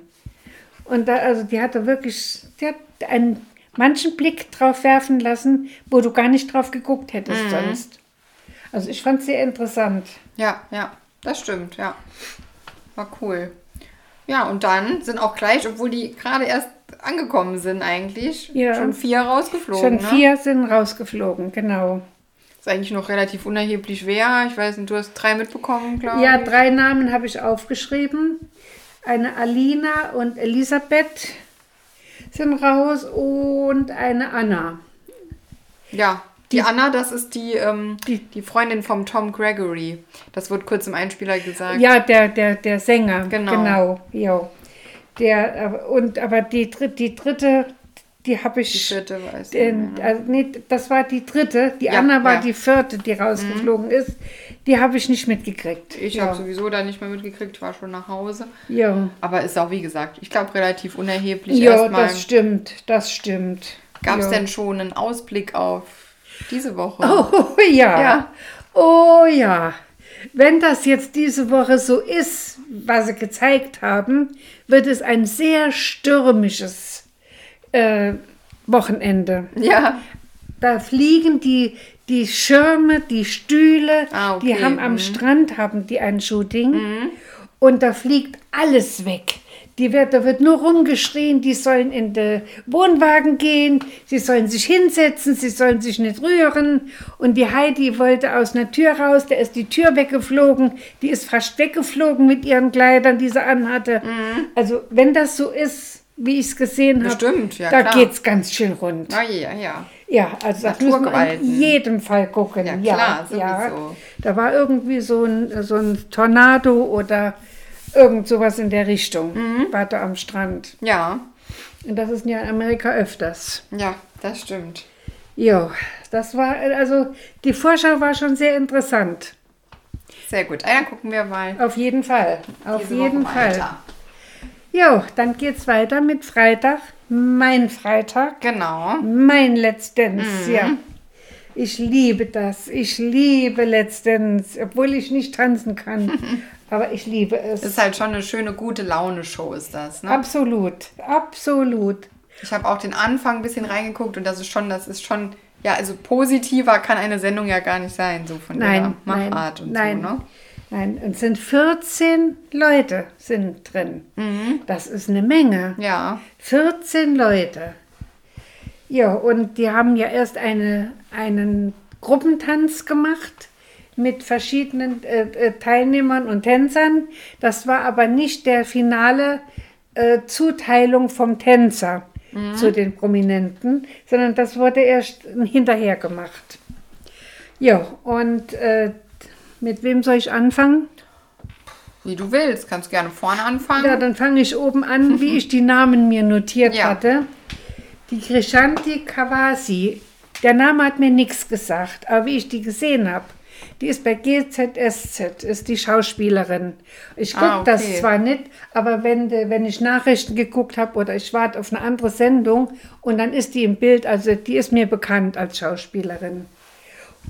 Und da, also die hatte wirklich, die hat einen manchen Blick drauf werfen lassen, wo du gar nicht drauf geguckt hättest sonst. Also ich fand es sehr interessant. Ja, ja, das stimmt, ja. War cool. Ja, und dann sind auch gleich, obwohl die gerade erst angekommen sind eigentlich, Ja. schon vier rausgeflogen. Schon ne? vier sind rausgeflogen, genau. Ist eigentlich noch relativ unerheblich wer. Ich weiß nicht, du hast drei mitbekommen, glaube Ja, ich. drei Namen habe ich aufgeschrieben. Eine Alina und Elisabeth sind raus und eine Anna. Ja, die, Anna, das ist die, ähm, Die- die Freundin vom Tom Gregory. Das wird kurz im Einspieler gesagt. Ja, der, der, der Sänger. Genau. Genau, jo. Der, aber- und, aber die, die dritte, die habe ich. Die vierte weiß ich Den, nicht mehr, ne? also nee, das war die dritte. Die Ja, Anna war ja. Mhm. die vierte, die rausgeflogen ist. Die habe ich nicht mitgekriegt. Ich ja. habe sowieso da nicht mehr mitgekriegt, war schon nach Hause. Ja, Aber ist auch, wie gesagt, ich glaube, relativ unerheblich. ja das stimmt, das stimmt. gab es ja. denn schon einen Ausblick auf diese Woche? Oh ja. Ja. Oh ja. Wenn das jetzt diese Woche so ist, was sie gezeigt haben, wird es ein sehr stürmisches äh, Wochenende. Ja, Da fliegen die, die Schirme, die Stühle, Ah, okay. die haben am Mhm. Strand haben die ein Shooting und da fliegt alles weg. Die wird, da wird nur rumgeschrien, die sollen in den Wohnwagen gehen, sie sollen sich hinsetzen, sie sollen sich nicht rühren. Und die Heidi wollte aus einer Tür raus, da ist die Tür weggeflogen, die ist fast weggeflogen mit ihren Kleidern, die sie anhatte. Also wenn das so ist, wie ich es gesehen habe, ja, da geht es ganz schön rund. na ja, ja. Ja, also das muss man in jedem Fall gucken. Ja, Ja, klar, ja. sowieso. Da war irgendwie so ein, so ein Tornado oder irgend sowas in der Richtung. Mhm. War da am Strand. Ja, Und das ist ja in Amerika öfters. ja, das stimmt. Jo, das war, also die Vorschau war schon sehr interessant. Sehr gut. Ah, ja, gucken wir mal. Auf jeden Fall. Auf jeden Woche Fall. weiter. Jo, dann geht's weiter mit Freitag. Mein Freitag. Genau. Mein Let's Dance, Mhm. ja. Ich liebe das. Ich liebe Let's Dance, obwohl ich nicht tanzen kann. Aber ich liebe es. Ist halt schon eine schöne, gute Laune-Show, ist das. Ne? absolut, absolut. Ich habe auch den Anfang ein bisschen reingeguckt und das ist schon, das ist schon, ja, also positiver kann eine Sendung ja gar nicht sein, so von Nein, der nein, Machart und nein. so, ne? Nein, es sind 14 Leute sind drin. Das ist eine Menge. Ja, 14 Leute. Ja, und die haben ja erst eine, einen Gruppentanz gemacht mit verschiedenen äh, äh, Teilnehmern und Tänzern. Das war aber nicht der finale äh, Zuteilung vom Tänzer zu den Prominenten, sondern das wurde erst hinterher gemacht. Ja, und äh, mit wem soll ich anfangen? Wie du willst, kannst gerne vorne anfangen. Ja, dann fange ich oben an, wie ich die Namen mir notiert Ja. hatte. Die Krishanti Kawasi, der Name hat mir nichts gesagt, aber wie ich die gesehen habe, die ist bei GZSZ, ist die Schauspielerin. Ich gucke Ah, okay. das zwar nicht, aber wenn, wenn ich Nachrichten geguckt habe oder ich warte auf eine andere Sendung und dann ist die im Bild, also die ist mir bekannt als Schauspielerin.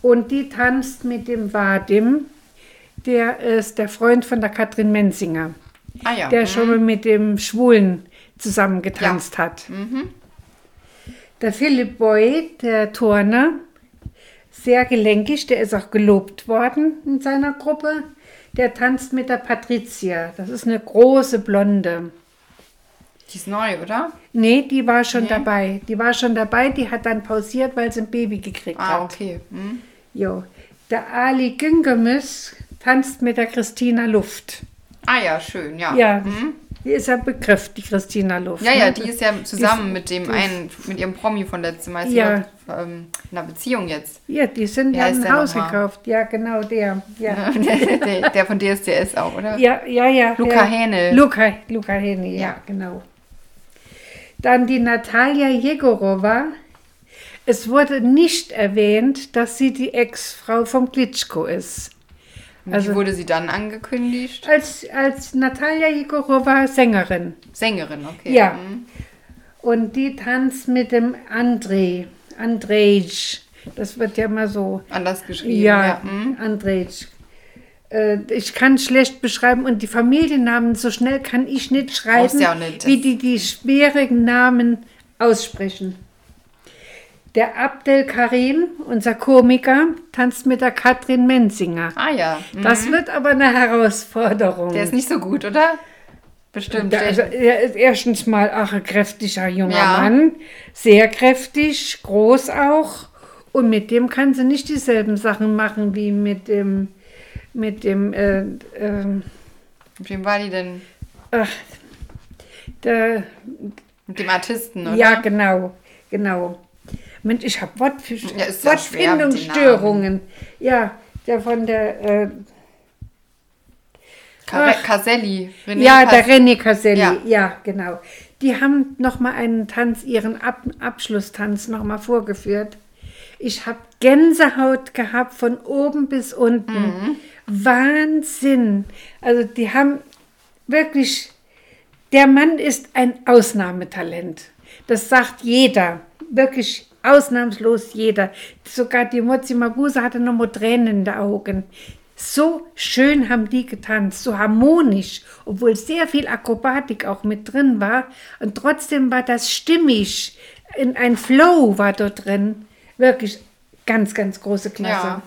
Und die tanzt mit dem Vadim, der ist der Freund von der Katrin Menzinger ah ja. der mhm. schon mal mit dem Schwulen zusammen getanzt hat. Der Philipp Boy, der Turner, sehr gelenkig, der ist auch gelobt worden in seiner Gruppe. Der tanzt mit der Patricia. Das ist eine große Blonde. Die ist neu, oder? Nee, die war schon dabei. Die war schon dabei, die hat dann pausiert, weil sie ein Baby gekriegt Ah, hat. okay. Mhm. Jo. Der Ali Güngemus tanzt mit der Christina Luft. Ah ja, schön, ja. Ja, die ist ja Begriff, die Christina Luft. Ja, ja, ne? die ist ja zusammen Die- mit dem einen, mit ihrem Promi von letztem Mal. Ist Ja. Ähm, in einer Beziehung jetzt. Ja, die sind ja ein Haus gekauft. Ja, genau, der. Ja, der, der von DSDS auch, oder? ja, ja. ja Luca ja. Hähnel. Luca, Luca Hähnel, ja. Ja. genau. Dann die Natalia Jegorova. Es wurde nicht erwähnt, dass sie die Ex-Frau vom Klitschko ist. Also, Wie wurde sie dann angekündigt? Als, als Natalia Jegorova Sängerin. Sängerin, okay. Ja. Mhm. Und die tanzt mit dem André, Andrej. Das wird ja mal so Anders geschrieben. Ja, Ja. mhm. Andrej. Äh, ich kann schlecht beschreiben und die Familiennamen so schnell kann ich nicht schreiben, ja nicht, wie die die schwierigen Namen aussprechen. Der Abdel Karim, unser Komiker, tanzt mit der Katrin Menzinger. Ah ja. Mhm. Das wird aber eine Herausforderung. Der ist nicht so gut, oder? Bestimmt. Also, er ist erstens mal ach, ein kräftiger junger Ja. Mann, sehr kräftig, groß auch. Und mit dem kann sie nicht dieselben Sachen machen wie mit dem, mit dem, äh, ähm, mit wem war die denn? ach, der, Mit dem Artisten, oder? ja, genau, genau. Mensch, ich habe Wort, Ja, Wortfindungsstörungen. Ja, der von der, äh. Caselli. René ja, Cas- der René Caselli, ja. Ja. genau. Die haben noch mal einen Tanz, ihren Ab Abschlusstanz noch mal vorgeführt. Ich habe Gänsehaut gehabt von oben bis unten. Wahnsinn. Also die haben wirklich, der Mann ist ein Ausnahmetalent. Das sagt jeder, wirklich ausnahmslos jeder. Sogar die Mozi Mabuse hatte noch mal Tränen in den Augen. So schön haben die getanzt, so harmonisch, obwohl sehr viel Akrobatik auch mit drin war. Und trotzdem war das stimmig. In ein Flow war dort drin. Wirklich ganz, ganz große Klasse. Ja.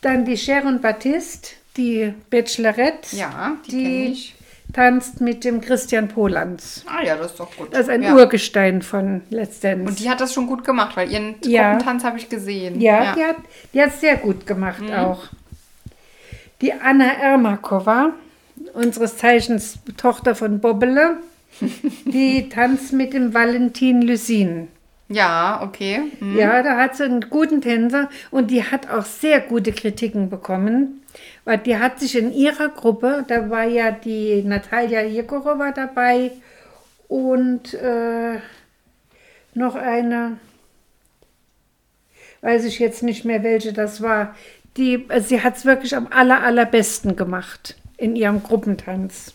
Dann die Sharon Baptiste, die Bachelorette. Ja, die die. Tanzt mit dem Christian Polanz. Ah ja, das ist doch gut. Das ist ein ja. Urgestein von Let's Dance. Und die hat das schon gut gemacht, weil ihren Ja. Truppentanz habe ich gesehen. ja, Die, hat, die hat sehr gut gemacht Mhm. auch. Die Anna Ermakova, unseres Zeichens Tochter von Bobbele, die tanzt mit dem Valentin Lysin. ja okay. Hm. Ja, da hat sie einen guten Tänzer und die hat auch sehr gute Kritiken bekommen, weil die hat sich in ihrer Gruppe, da war ja die Natalia Jegorova dabei und äh, noch eine, weiß ich jetzt nicht mehr, welche das war. Die, äh, sie hat es wirklich am aller, allerbesten gemacht in ihrem Gruppentanz.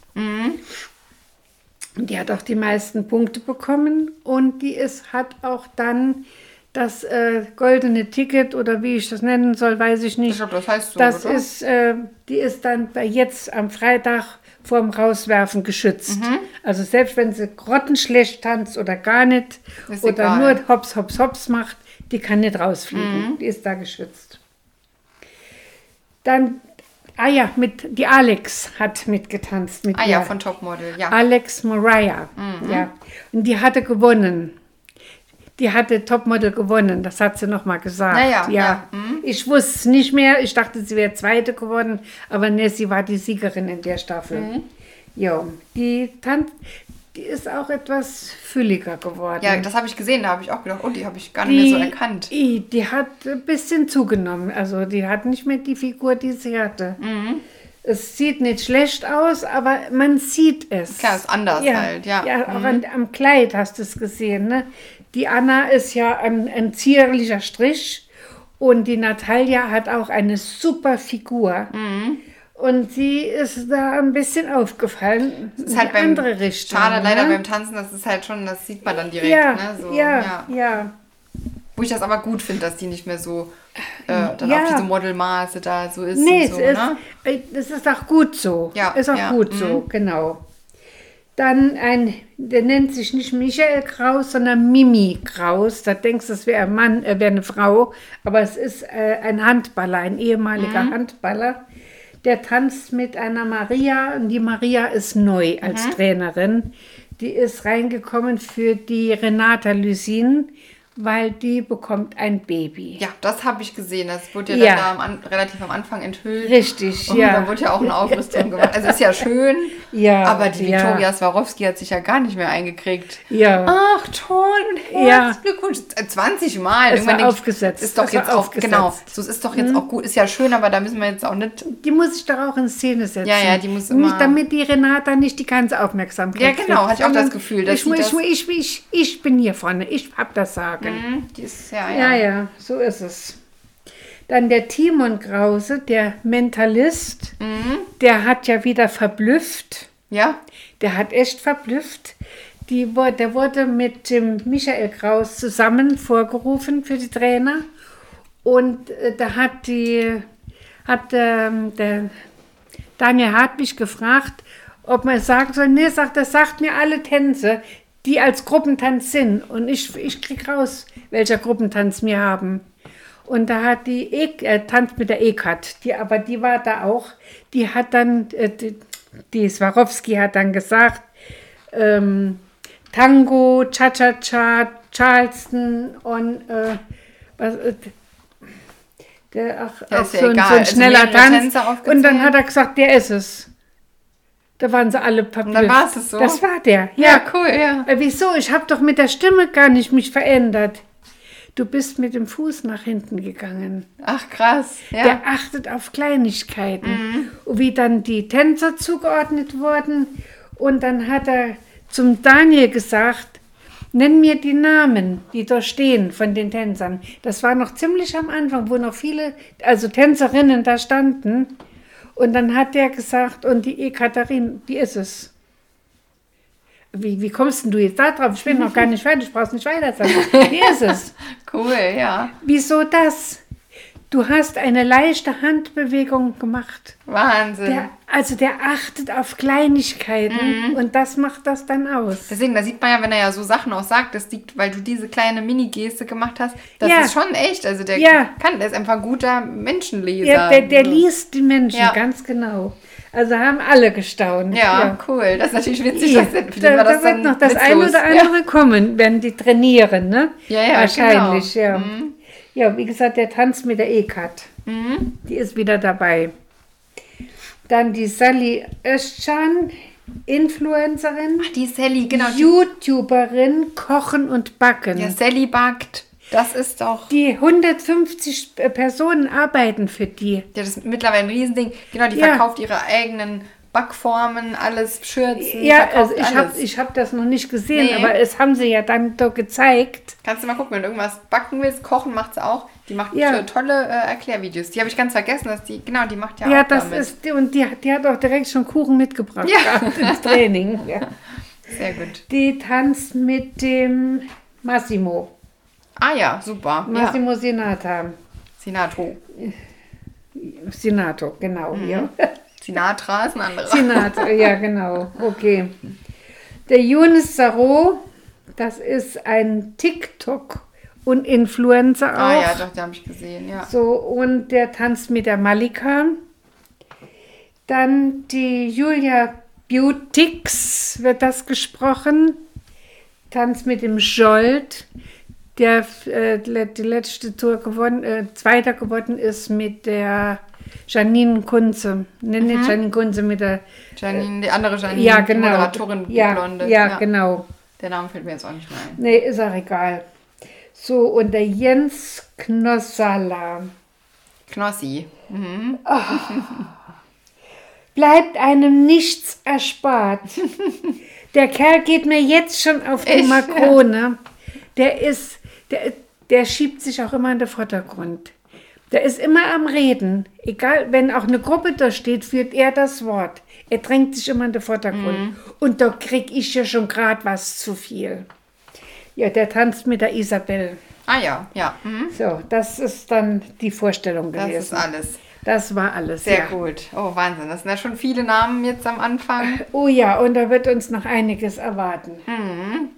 Und die hat auch die meisten Punkte bekommen und die ist, hat auch dann das äh, goldene Ticket oder wie ich das nennen soll, weiß ich Ich nicht. glaube, das heißt so, das oder? ist, äh, die ist dann jetzt am Freitag vorm Rauswerfen geschützt. Mhm. Also selbst wenn sie grottenschlecht tanzt oder gar nicht Ist oder egal. nur hops, hops, hops macht, die kann nicht rausfliegen. Mhm. Die ist da geschützt. Dann, ah ja, mit, die Alex hat mitgetanzt mit Ah ja, von Topmodel, ja. Alex Mariah. Mhm. Ja. Und die hatte gewonnen. Die hatte Topmodel gewonnen, das hat sie noch mal gesagt. Ja, ja, ja. Mhm. Ich wusste es nicht mehr. Ich dachte, sie wäre Zweite geworden, aber ne, sie war die Siegerin in der Staffel. Mhm. Ja, die Tante, die ist auch etwas fülliger geworden. Ja, das habe ich gesehen, da habe ich auch gedacht, oh, die habe ich gar nicht mehr so erkannt. Die, die hat ein bisschen zugenommen. Also die hat nicht mehr die Figur, die sie hatte. Mhm. Es sieht nicht schlecht aus, aber man sieht es. Klar, ist anders halt, ja. Ja, Mhm. auch an, am Kleid hast du es gesehen. Ne? Die Anna ist ja ein, ein zierlicher Strich und die Natalia hat auch eine super Figur. Mhm. Und sie ist da ein bisschen aufgefallen. Das ist halt beim, andere Richtung. Schade leider ne? beim Tanzen, das ist halt schon, das sieht man dann direkt. ja, ne? so, ja, ja, Wo ich das aber gut finde, dass die nicht mehr so äh, dann Ja. auf diese Modelmaße da so ist Nee, so, es, ist, ne? äh, es ist auch gut so. Ja, ist auch ja, gut mhm. so, genau. Dann ein, der nennt sich nicht Michael Kraus, sondern Mimi Kraus. Da denkst du, es wäre ein Mann, er wäre eine Frau, aber es ist äh, ein Handballer, ein ehemaliger Mhm. Handballer. Der tanzt mit einer Maria und die Maria ist neu als Mhm. Trainerin. Die ist reingekommen für die Renata Lysin, weil die bekommt ein Baby. Ja, das habe ich gesehen. Das wurde ja, Ja. dann da am, relativ am Anfang enthüllt. Richtig, Und ja. da wurde ja auch eine Aufrüstung gemacht. Also ist ja schön, Ja, aber die ja. Viktoria Swarovski hat sich ja gar nicht mehr eingekriegt. Ja. Ach, toll und Ja. herzlichen Glückwunsch. Äh, 20 Mal. Es war aufgesetzt. Ist doch Es jetzt auch, aufgesetzt. Mhm. genau. So, es ist doch jetzt auch gut. Ist ja schön, aber da müssen wir jetzt auch nicht. Die muss ich doch auch in Szene setzen. Ja, ja, die muss immer- Nicht, damit die Renata nicht die ganze Aufmerksamkeit Ja, genau, hatte ich auch das Gefühl, dass ich, ich, das- ich, ich, ich bin hier vorne, ich hab das Sagen. Hm, Die ist, ja, Ja, ja, so ist es. Dann der Timon Krause, der Mentalist, Mhm. der hat ja wieder verblüfft. Ja? Der hat echt verblüfft. Die, wurde- der wurde mit dem Michael Kraus zusammen vorgerufen für die Trainer. Und äh, da hat die hat ähm, der Daniel Hartwig gefragt, ob man sagen soll, nee, sagt, das sagt mir alle Tänze, die als Gruppentanz sind. Und ich, ich krieg raus, welcher Gruppentanz wir haben. Und da hat die e äh, Tanz mit der Ekat, die, aber die war da auch, die hat dann, äh, die, die Swarovski hat dann gesagt, ähm, Tango, Cha-Cha-Cha, Charleston und äh, was, äh, der, ach, Ja, ja so, ein, so ein Also schneller mehrere Tanz. Und dann hat er gesagt, der ist es. Da waren sie alle verblüfft. dann war es so? Das war der, Ja, ja. cool, ja. Äh, Wieso? Ich habe doch mit der Stimme gar nicht mich verändert. Du bist mit dem Fuß nach hinten gegangen. Ach, krass. Ja. Der achtet auf Kleinigkeiten. Und wie dann die Tänzer zugeordnet wurden. Und dann hat er zum Daniel gesagt, nenn mir die Namen, die da stehen von den Tänzern. Das war noch ziemlich am Anfang, wo noch viele, also Tänzerinnen da standen. Und dann hat der gesagt, und die Ekaterin, die ist es. Wie, wie kommst denn du jetzt da drauf? Ich bin noch gar nicht fertig, brauchst nicht weiter sagen. Die ist es. Cool, ja. Wieso das? Du hast eine leichte Handbewegung gemacht. Wahnsinn. Der, also der achtet auf Kleinigkeiten und das macht das dann aus. Deswegen, da sieht man ja, wenn er ja so Sachen auch sagt, das liegt, weil du diese kleine Mini-Geste gemacht hast. Das Ja. ist schon echt. Also der Ja. kann, der ist einfach ein guter Menschenleser. Der, der, der So. liest die Menschen Ja. ganz genau. Also haben alle gestaunt. Ja, cool. Das ist natürlich witzig, Ja, dass da, da das wird noch das witzlos. eine oder andere kommen, wenn die trainieren, ne? Ja, ja, Wahrscheinlich, genau. ja. Ja, wie gesagt, der Tanz mit der E-Cut. Mhm. Die ist wieder dabei. Dann die Sally Özcan, Influencerin. Ach, die Sally, genau. YouTuberin, Kochen und Backen. ja, Sally backt. Das ist doch. Die 150 Personen arbeiten für die. Ja, das ist mittlerweile ein Riesending. Genau, die Ja. verkauft ihre eigenen Backformen, alles, Schürzen, Ja, also ich habe ich hab das noch nicht gesehen, Nee. aber es haben sie ja dann doch gezeigt. Kannst du mal gucken, wenn du irgendwas backen willst, kochen macht sie auch. Die macht Ja. tolle äh, Erklärvideos. Die habe ich ganz vergessen, dass die, genau, die macht ja, Ja, auch das damit. ist, und die, die hat auch direkt schon Kuchen mitgebracht Ja. ins Training. Ja. Sehr gut. Die tanzt mit dem Massimo, Ah ja, super. Ja. Massimo Sinatra. Sinato. Sinato, genau, Mhm. ja. Sinatra ist ein anderer. Sinatra, ja, genau, okay. Der Younes Sarro, das ist ein TikTok und Influencer auch. Ah ja, doch, den habe ich gesehen, ja. So, und der tanzt mit der Malika. Dann die Julia Beautix wird das gesprochen. Tanzt mit dem Scholt. der äh, die letzte Tour gewonnen, äh, Zweiter geworden ist mit der Janine Kunze. Ne, nicht Janine Kunze, mit der. Janine, die andere Janine, ja, die genau. Moderatorin, ja, Blonde. Ja, genau. Der Name fällt mir jetzt auch nicht mehr ein. Nee, ist auch egal. So, und der Jens Knossala. Knossi. Mhm. Bleibt einem nichts erspart. Der Kerl geht mir jetzt schon auf die? Makrone. Der ist, der, der schiebt sich auch immer in den Vordergrund. Der ist immer am Reden. Egal, wenn auch eine Gruppe da steht, führt er das Wort. Er drängt sich immer in den Vordergrund. Und da krieg ich ja schon gerade was zu viel. Ja, der tanzt mit der Isabel. Ah ja, ja. Mhm. So, das ist dann die Vorstellung Das gewesen. ist alles. Das war alles. Sehr ja. gut. Oh, Wahnsinn. Das sind ja schon viele Namen jetzt am Anfang. Oh ja, und da wird uns noch einiges erwarten. Mhm.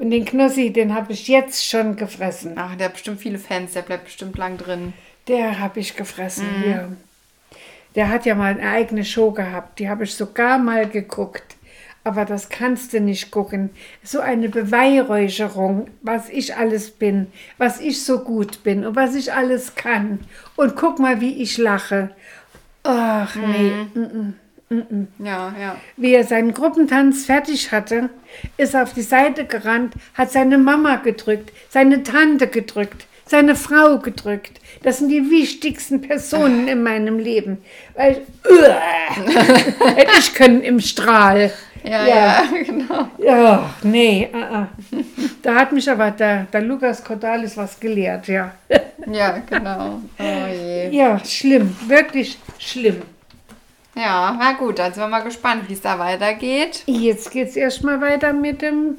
Und den Knossi, den habe ich jetzt schon gefressen. Ach, der hat bestimmt viele Fans. Der bleibt bestimmt lang drin. Der habe ich gefressen, Mhm. ja. Der hat ja mal eine eigene Show gehabt. Die habe ich sogar mal geguckt. Aber das kannst du nicht gucken. So eine Beweihräucherung, was ich alles bin, was ich so gut bin und was ich alles kann. Und guck mal, wie ich lache. Ach nee, Mhm. Ja, ja. Wie er seinen Gruppentanz fertig hatte, ist er auf die Seite gerannt, hat seine Mama gedrückt, seine Tante gedrückt, seine Frau gedrückt. Das sind die wichtigsten Personen in meinem Leben. Weil, uah, hätte ich können im Strahl. Ja, Ja. ja, genau. Ja, nee, uh -uh. da hat mich aber der, der Lukas Cordalis was gelehrt, ja. Ja, genau. Oh je. Ja, schlimm, wirklich schlimm. Ja, na gut, dann sind wir mal gespannt, wie es da weitergeht. Jetzt geht's erstmal weiter mit dem,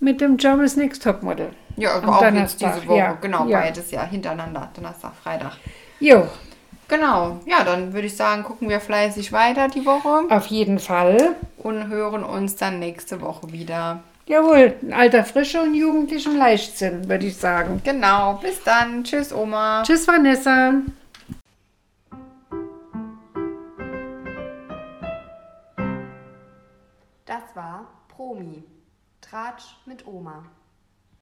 mit dem Germany's Next Topmodel. Ja, Am aber auch jetzt Donnerstag, diese Woche. ja, Genau, ja. beides ja hintereinander. Donnerstag, Freitag. Jo, Genau. Ja, dann würde ich sagen, gucken wir fleißig weiter die Woche auf jeden Fall. und hören uns dann nächste Woche wieder. Jawohl, in alter Frische und jugendlichem Leichtsinn, würde ich sagen. Genau. Bis dann. Tschüss, Oma. Tschüss, Vanessa. Das war Promi. Tratsch mit Oma.